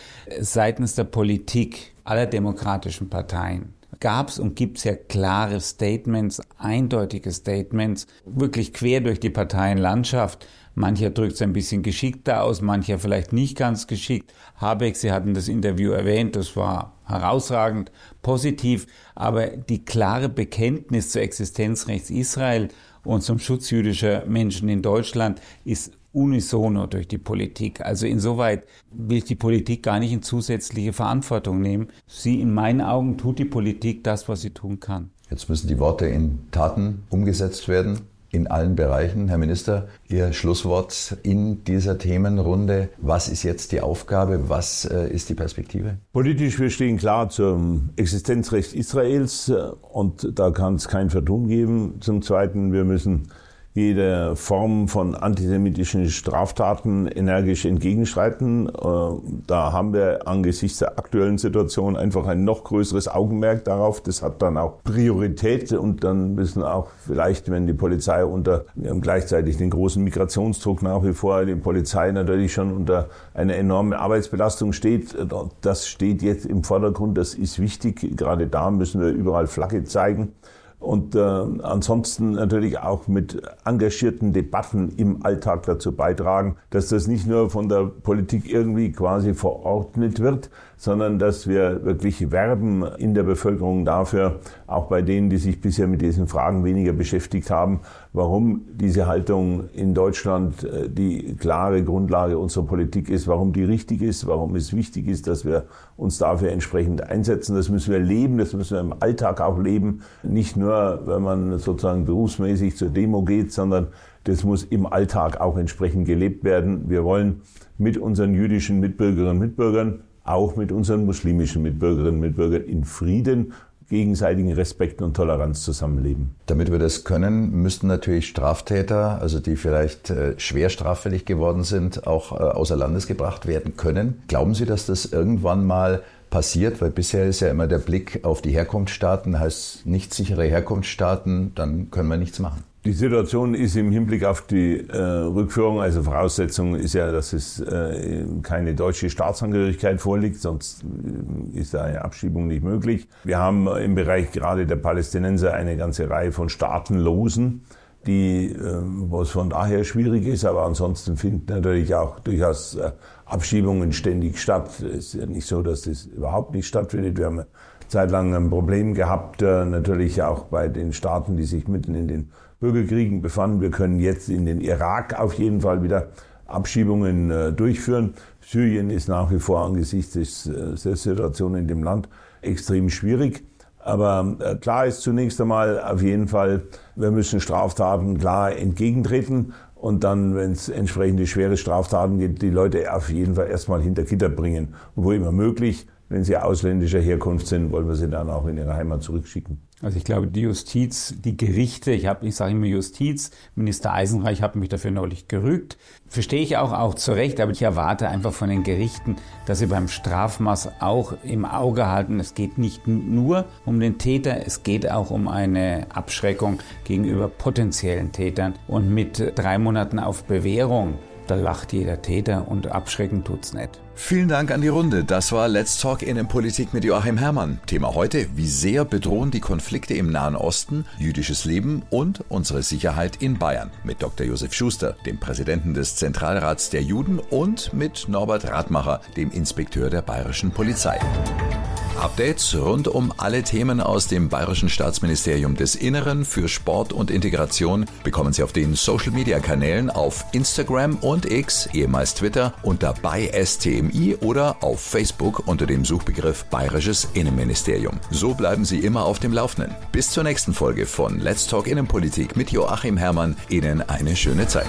seitens der Politik aller demokratischen Parteien gab es und gibt es ja klare Statements, eindeutige Statements, wirklich quer durch die Parteienlandschaft. Mancher drückt es ein bisschen geschickter aus, mancher vielleicht nicht ganz geschickt. Habeck, Sie hatten das Interview erwähnt, das war herausragend, positiv, aber die klare Bekenntnis zur Existenzrechts Israel und zum Schutz jüdischer Menschen in Deutschland ist unisono durch die Politik. Also insoweit will ich die Politik gar nicht in zusätzliche Verantwortung nehmen. Sie, in meinen Augen, tut die Politik das, was sie tun kann. Jetzt müssen die Worte in Taten umgesetzt werden in allen Bereichen. Herr Minister, Ihr Schlusswort in dieser Themenrunde. Was ist jetzt die Aufgabe? Was äh, ist die Perspektive? Politisch, wir stehen klar zum Existenzrecht Israels äh, und da kann es kein Vertun geben. Zum Zweiten, wir müssen jede Form von antisemitischen Straftaten energisch entgegenschreiten. Äh, da haben wir angesichts der aktuellen Situation einfach ein noch größeres Augenmerk darauf. Das hat dann auch Priorität und dann müssen auch vielleicht, wenn die Polizei unter, wir haben gleichzeitig den großen Migrationsdruck nach wie vor, die Polizei natürlich schon unter einer enormen Arbeitsbelastung steht. Das steht jetzt im Vordergrund, das ist wichtig. Gerade da müssen wir überall Flagge zeigen und äh, ansonsten natürlich auch mit engagierten Debatten im Alltag dazu beitragen, dass das nicht nur von der Politik irgendwie quasi verordnet wird, sondern dass wir wirklich werben in der Bevölkerung dafür, auch bei denen, die sich bisher mit diesen Fragen weniger beschäftigt haben, warum diese Haltung in Deutschland äh, die klare Grundlage unserer Politik ist, warum die richtig ist, warum es wichtig ist, dass wir uns dafür entsprechend einsetzen. Das müssen wir leben, das müssen wir im Alltag auch leben, nicht nur, wenn man sozusagen berufsmäßig zur Demo geht, sondern das muss im Alltag auch entsprechend gelebt werden. Wir wollen mit unseren jüdischen Mitbürgerinnen und Mitbürgern auch mit unseren muslimischen Mitbürgerinnen und Mitbürgern in Frieden, gegenseitigen Respekt und Toleranz zusammenleben. Damit wir das können, müssten natürlich Straftäter, also die vielleicht äh, schwer straffällig geworden sind, auch äh, außer Landes gebracht werden können. Glauben Sie, dass das irgendwann mal passiert? Weil bisher ist ja immer der Blick auf die Herkunftsstaaten, heißt nicht sichere Herkunftsstaaten, dann können wir nichts machen. Die Situation ist im Hinblick auf die äh, Rückführung, also Voraussetzung ist ja, dass es äh, keine deutsche Staatsangehörigkeit vorliegt, sonst äh, ist eine Abschiebung nicht möglich. Wir haben im Bereich gerade der Palästinenser eine ganze Reihe von Staatenlosen, die, äh, was von daher schwierig ist, aber ansonsten finden natürlich auch durchaus äh, Abschiebungen ständig statt. Es ist ja nicht so, dass das überhaupt nicht stattfindet. Wir haben zeitlang ein Problem gehabt, äh, natürlich auch bei den Staaten, die sich mitten in den Bürgerkriegen befanden. Wir können jetzt in den Irak auf jeden Fall wieder Abschiebungen äh, durchführen. Syrien ist nach wie vor angesichts äh, der Situation in dem Land extrem schwierig. Aber klar ist zunächst einmal auf jeden Fall, wir müssen Straftaten klar entgegentreten und dann, wenn es entsprechende schwere Straftaten gibt, die Leute auf jeden Fall erstmal hinter Gitter bringen. Und wo immer möglich, wenn sie ausländischer Herkunft sind, wollen wir sie dann auch in ihre Heimat zurückschicken. Also ich glaube, die Justiz, die Gerichte, ich habe, ich sage immer Justiz, Minister Eisenreich hat mich dafür neulich gerügt. Verstehe ich auch, auch zu Recht, aber ich erwarte einfach von den Gerichten, dass sie beim Strafmaß auch im Auge halten. Es geht nicht nur um den Täter, es geht auch um eine Abschreckung gegenüber potenziellen Tätern. Und mit drei Monaten auf Bewährung da lacht jeder Täter und abschrecken tut's nicht. Vielen Dank an die Runde. Das war Let's Talk Innenpolitik mit Joachim Herrmann. Thema heute, wie sehr bedrohen die Konflikte im Nahen Osten jüdisches Leben und unsere Sicherheit in Bayern. Mit Dr. Josef Schuster, dem Präsidenten des Zentralrats der Juden und mit Norbert Radmacher, dem Inspekteur der bayerischen Polizei. Updates rund um alle Themen aus dem Bayerischen Staatsministerium des Inneren für Sport und Integration bekommen Sie auf den Social Media Kanälen auf Instagram und X, ehemals Twitter, unter bei STMI oder auf Facebook unter dem Suchbegriff Bayerisches Innenministerium. So bleiben Sie immer auf dem Laufenden. Bis zur nächsten Folge von Let's Talk Innenpolitik mit Joachim Herrmann. Ihnen eine schöne Zeit.